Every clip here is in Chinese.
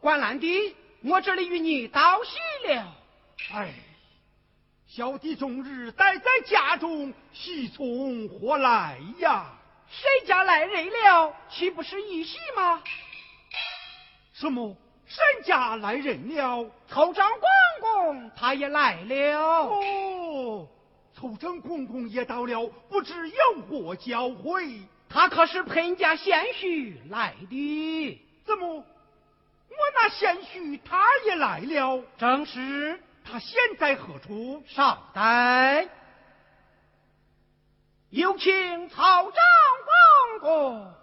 关兰弟，我这里与你道喜了。哎，小弟终日待在家中，喜从何来呀？谁家来人了？岂不是一喜吗？什么？沈家来人了？凑账公公他也来了。哦，凑账公公也到了，不知有何教诲？他可是彭家贤婿来的。怎么？我那贤婿他也来了，正是他现在何处？稍待，有请曹长公公。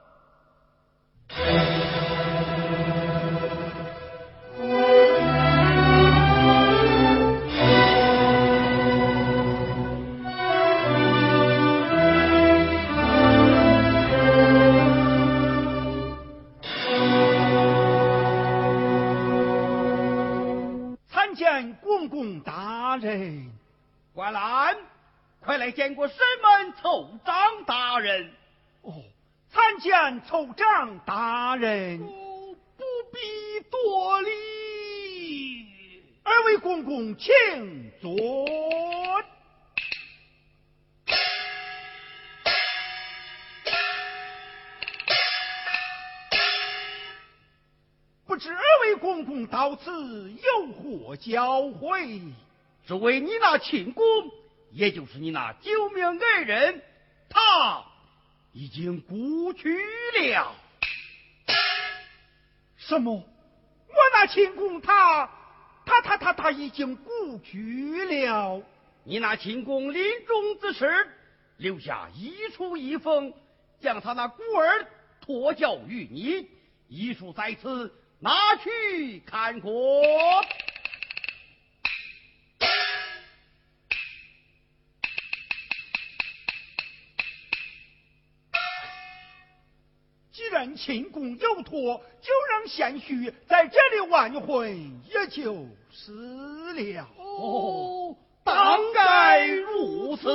凑账大人。哦，不必多礼。二位公公，请坐。不知二位公公到此有何教诲？只为你那亲公，也就是你那救命恩人，他已经故去了。什么？我那秦公他，他他他他已经故去了。你那秦公临终之时，留下遗书一封，将他那孤儿托教于你，遗书在此，拿去看过。亲公有托，就让贤婿在这里完婚，也就是了。哦，当该如此！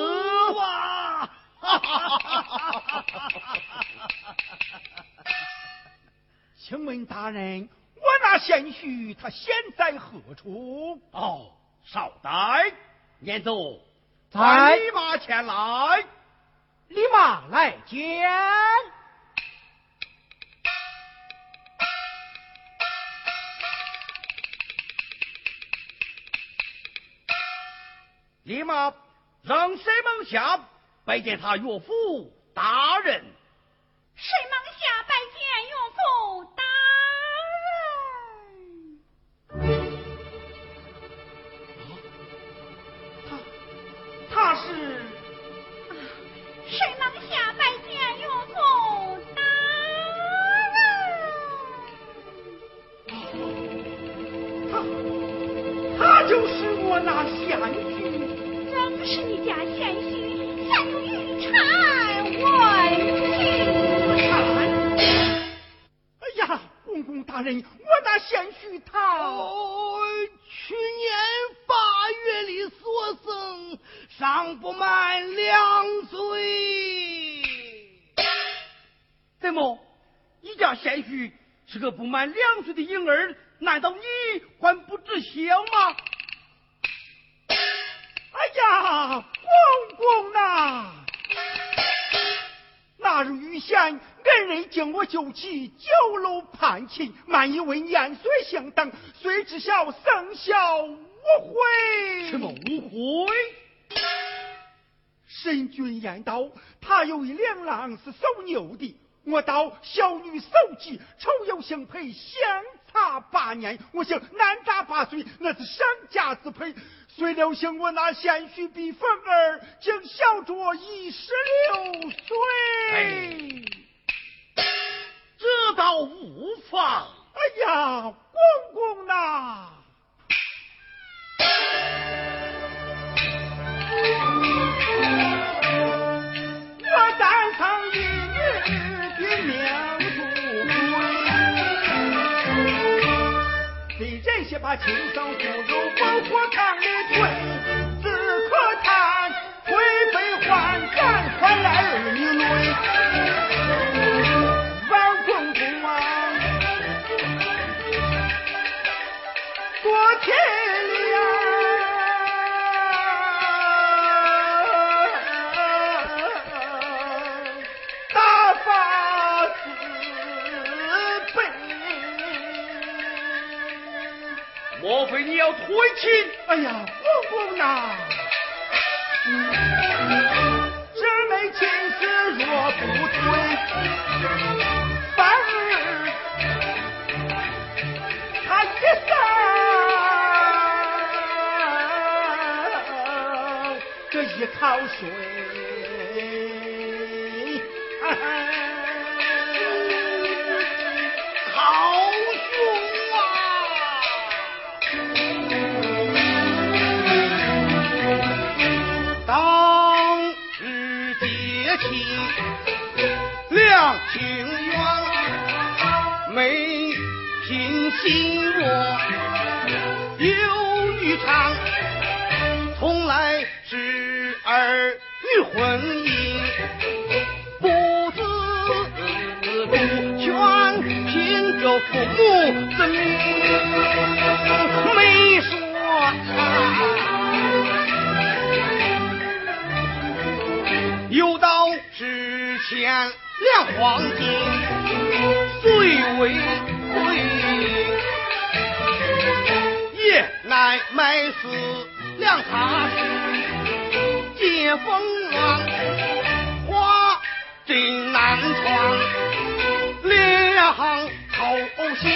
请问大人，我那贤婿他现在何处？哦，少待，念走，在立马前来，立马来见。立马让水门下拜见他岳父大人。神君言道，他有一两郎是守牛的，我道小女守己，丑有相配，相差八年，我想男大八岁，那是上家之配。谁料想我那贤婿比凤儿，竟小着一十六岁。这倒无妨。哎呀，公公呐！些把亲生骨肉包火炕里推，只可叹灰飞还赶快来儿女泪。王公公啊，多天你要退亲？哎呀，公公呐，这枚亲事若不退，反而他一生这一口水。两情愿没品心若有女长，从来是儿女婚姻，不知不全凭着父母之命黄金虽为贵，夜来买丝两茶匙，解风乱，花真难穿，两头香。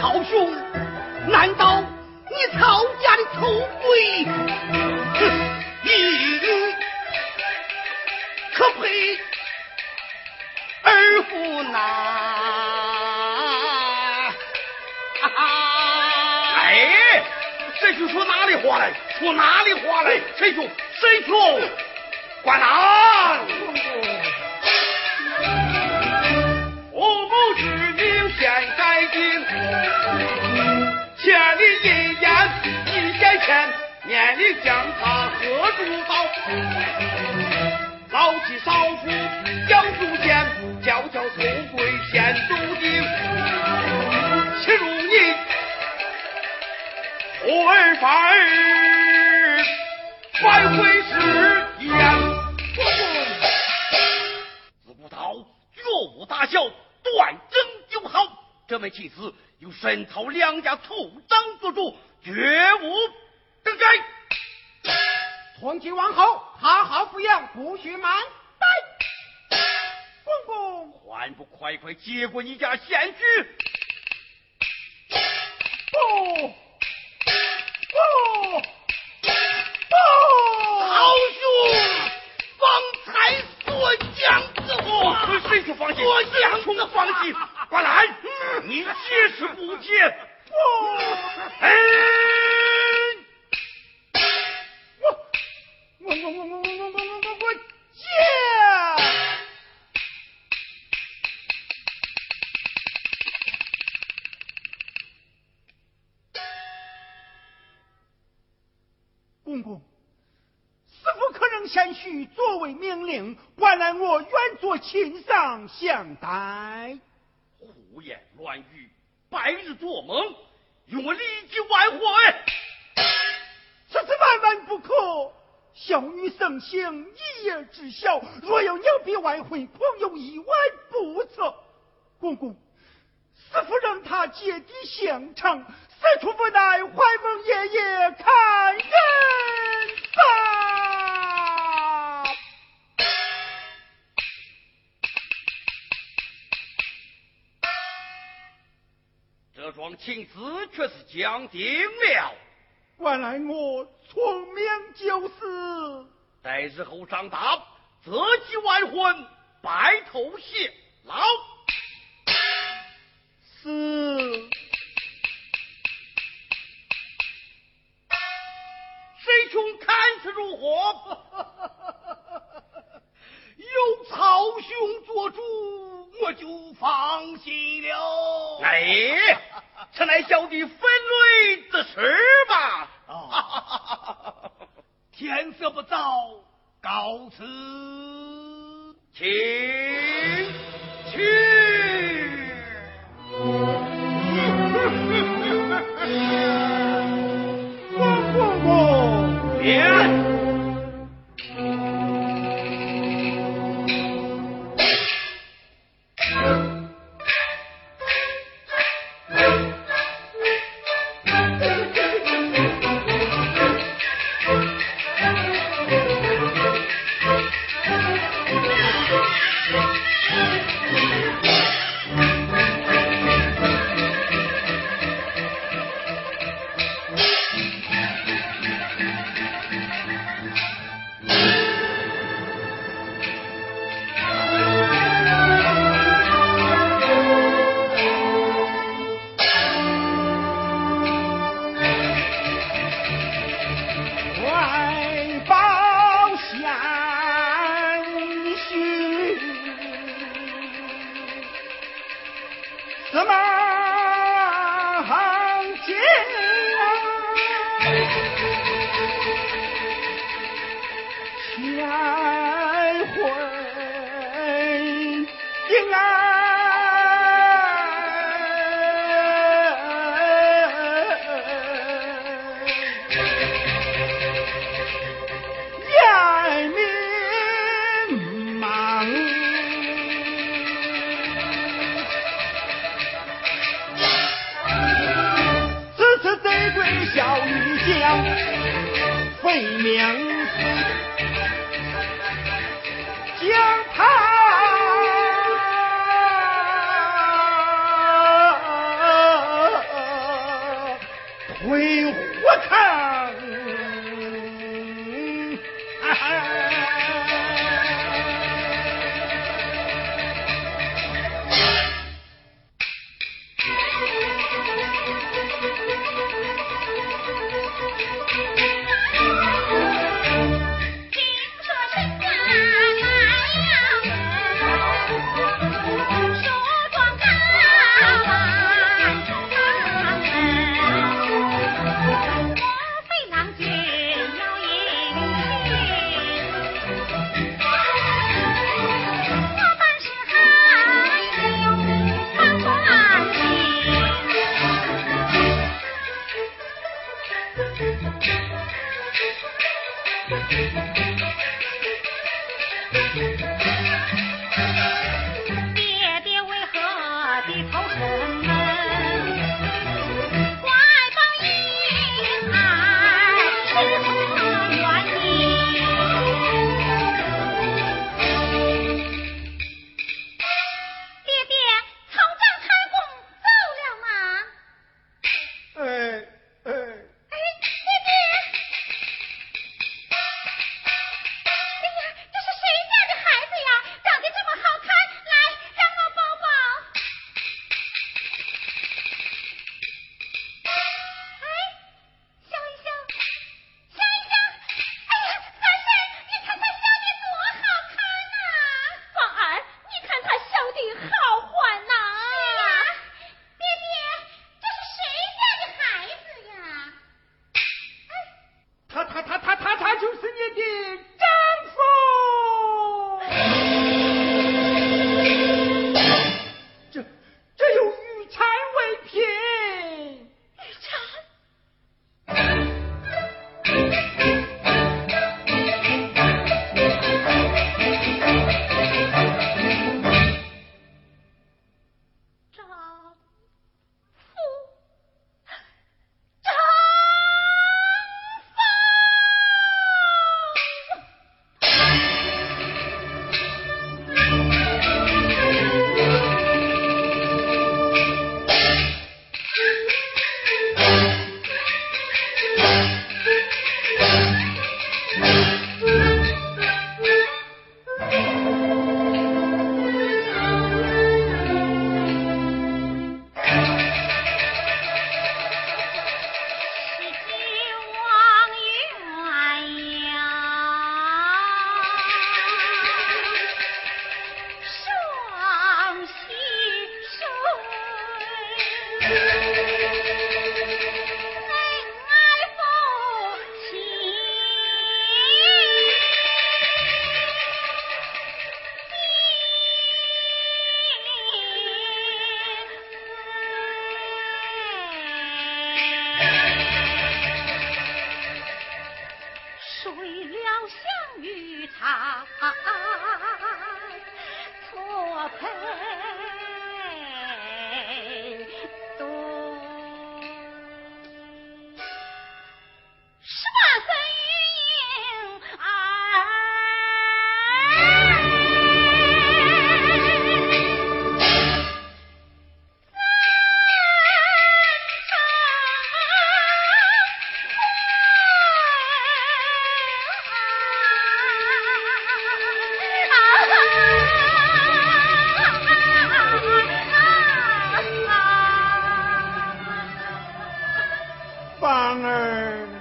曹兄，难道你曹家的头贵？哼，一可配夫难。啊、哎，这句说哪里话来？说哪里话来？陈兄，陈兄管难。我不知名现在今，欠你一年一千钱，念你将他何处报？老妻少妇小祖先，娇娇丑贵献祖丁。岂如你活儿反儿，反悔是言。自古道绝无大小，断争就好。这枚妻子有神操两家族长做主，绝无更改。皇亲王后，好好抚养，不许忙。拜。公公，还不快快接过你家贤侄？不不不，好兄，方才所讲之话，谁说放心？所讲的放心。过来，你解释不解？不。哎。我我我我我我我我我我解！公公，师傅可能谦虚作为命令，换来我愿做亲上相待。胡言乱语！白日做梦，与我立即完婚。此次万万不可！小女生性一夜知晓，若有牛逼外婚，恐有意外不测。公公，师傅让他接地相承，此处无奈，怀蒙爷爷看人吧。这桩亲事却是讲定了。原来我聪明就是，待日后长大，择吉完婚，白头偕老。芳儿。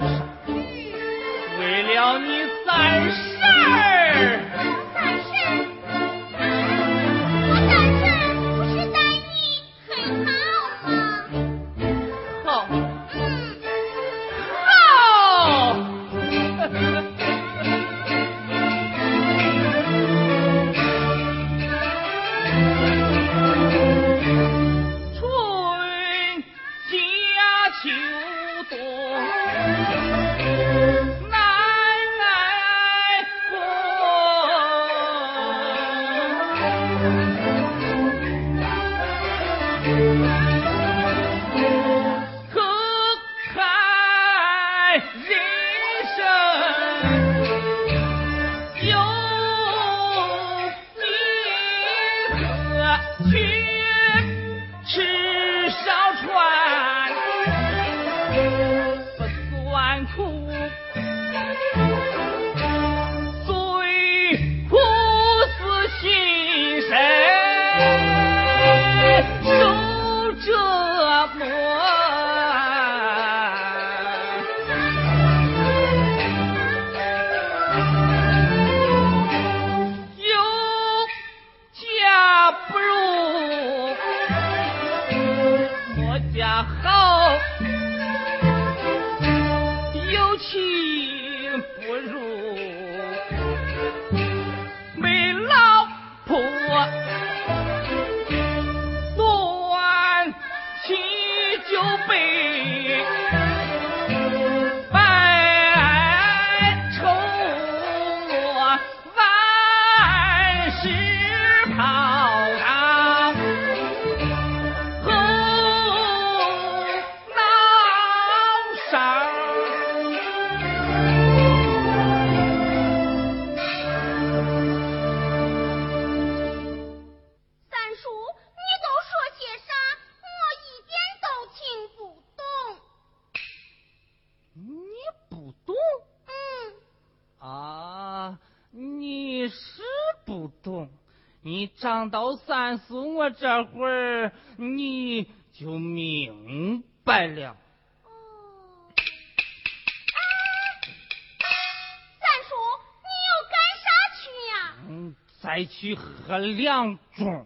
为了你三十。上到三叔我这会儿，你就明白了。哦，三叔，你要干啥去呀？嗯，再去喝两盅。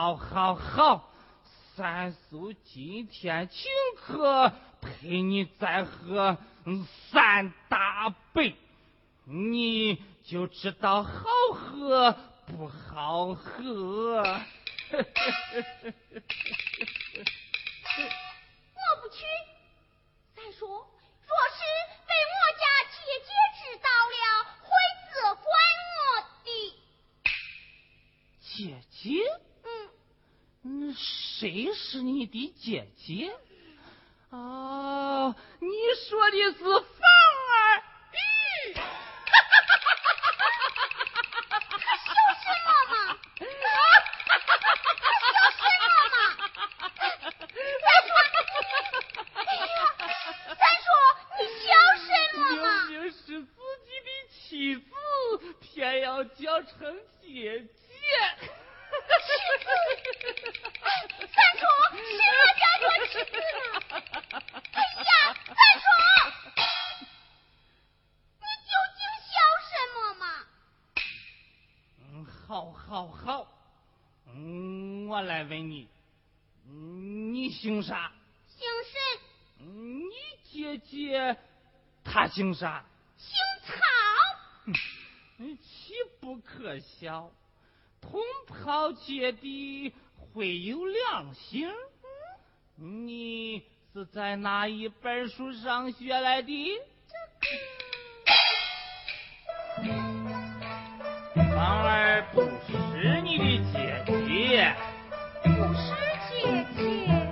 好，好，好，三叔今天请客，陪你再喝三大杯，你就知道好喝不好喝。我不去，再说，若是被我家姐姐。知道了，会责怪我的。姐姐？谁是你的姐姐？哦，你说的是啥？姓曹。岂不可笑？同袍姐弟会有良心？你是在哪一本书上学来的？芳儿不是你的姐姐。不是姐姐。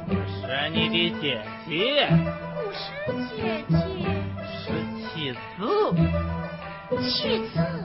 不是你的姐姐。不是姐姐。去。此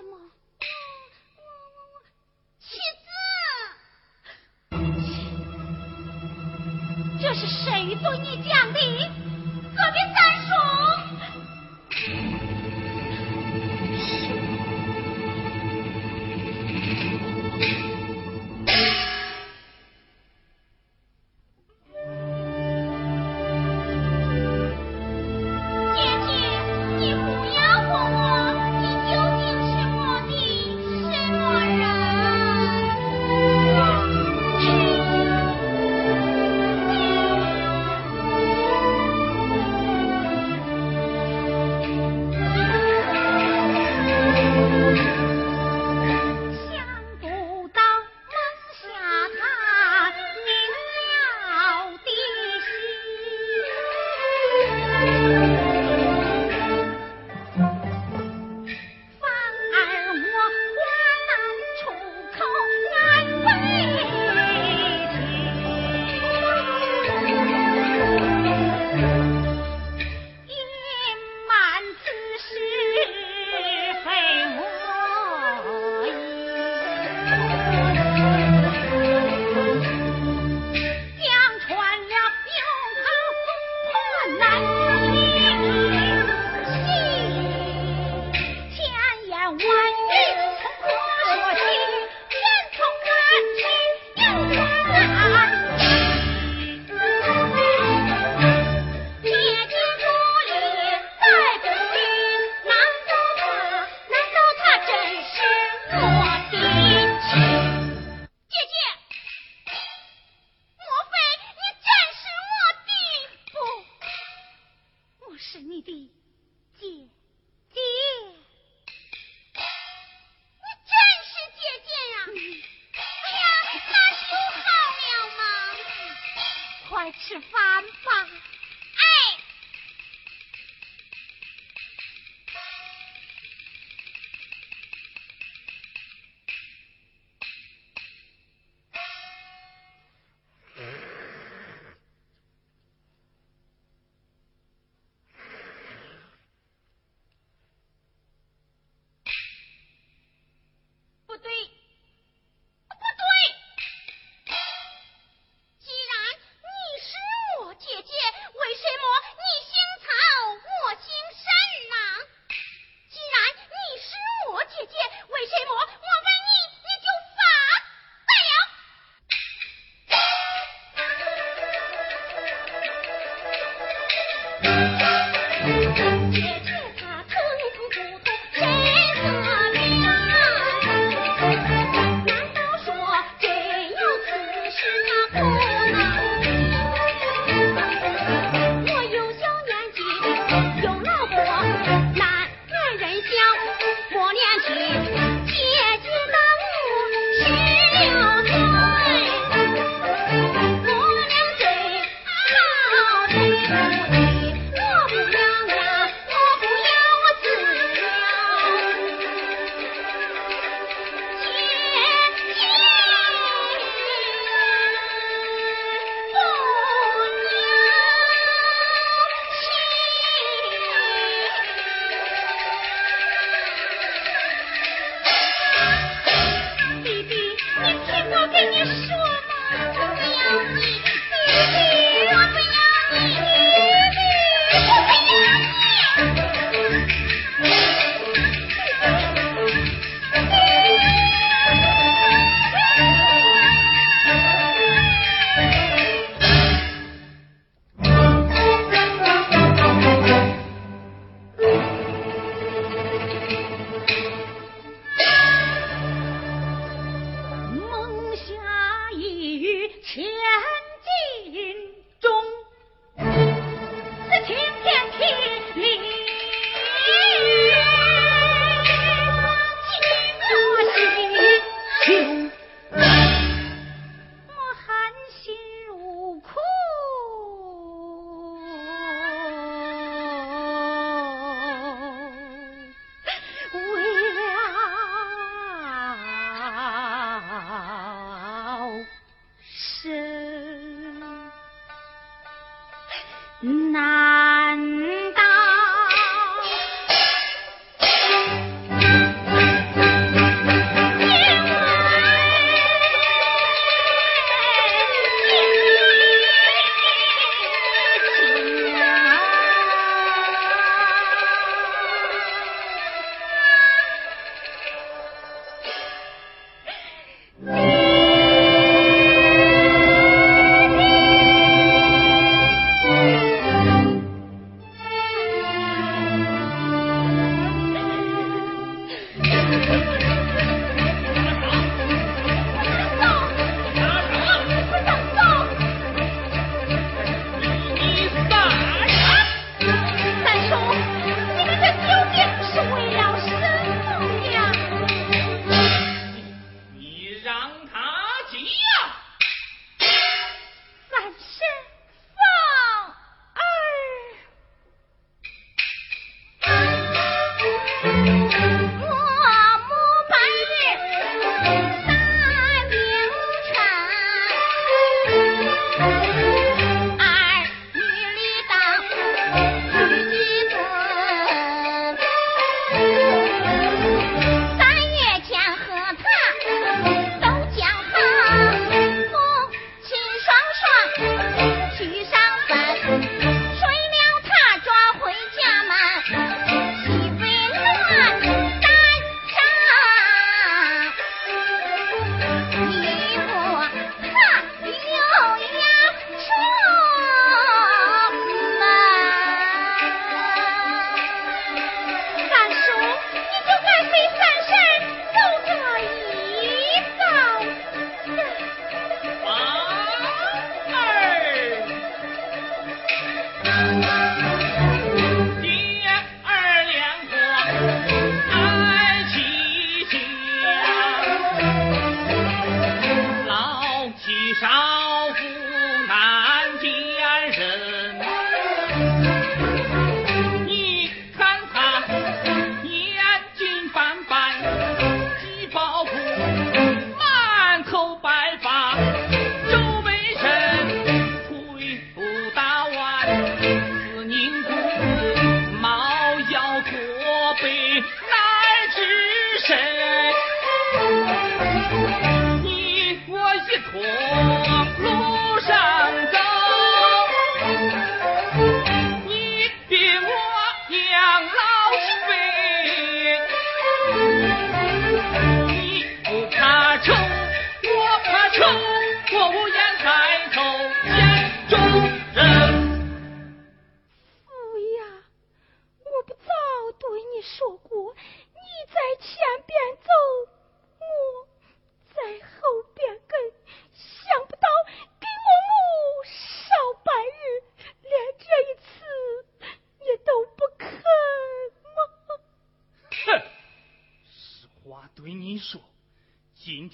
什么？妻子，这是谁对你讲的？隔壁三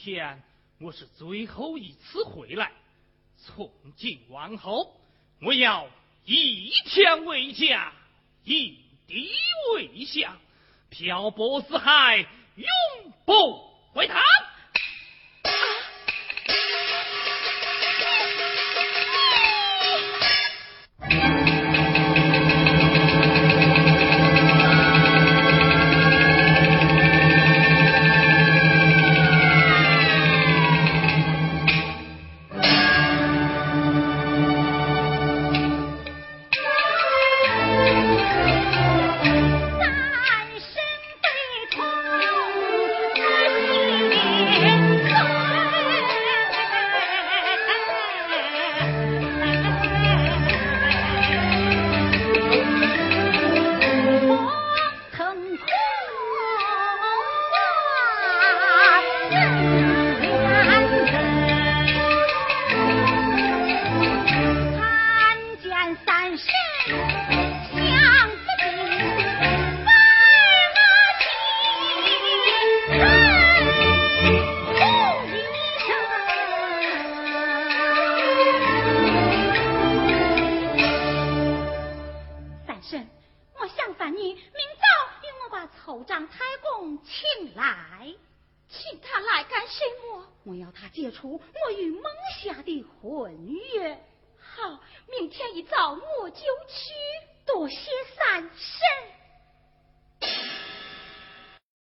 天，我是最后一次回来。从今往后，我要一天为家，一地为乡，漂泊四海，永不回头。